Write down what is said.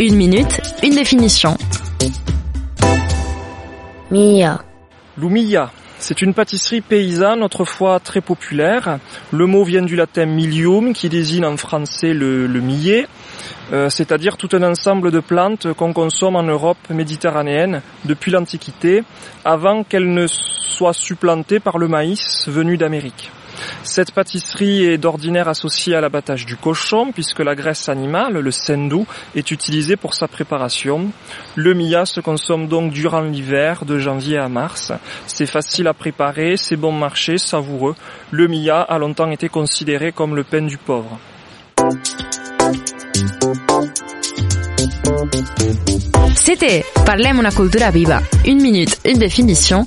Une minute, une définition. Mia. L'umilla, c'est une pâtisserie paysanne autrefois très populaire. Le mot vient du latin milium qui désigne en français le, le millet, euh, c'est-à-dire tout un ensemble de plantes qu'on consomme en Europe méditerranéenne depuis l'Antiquité, avant qu'elles ne soient supplantées par le maïs venu d'Amérique. Cette pâtisserie est d'ordinaire associée à l'abattage du cochon puisque la graisse animale, le sendou, est utilisée pour sa préparation. Le mia se consomme donc durant l'hiver de janvier à mars. C'est facile à préparer, c'est bon marché, savoureux. Le mia a longtemps été considéré comme le pain du pauvre. C'était Parlem una cultura viva. Une minute, une définition.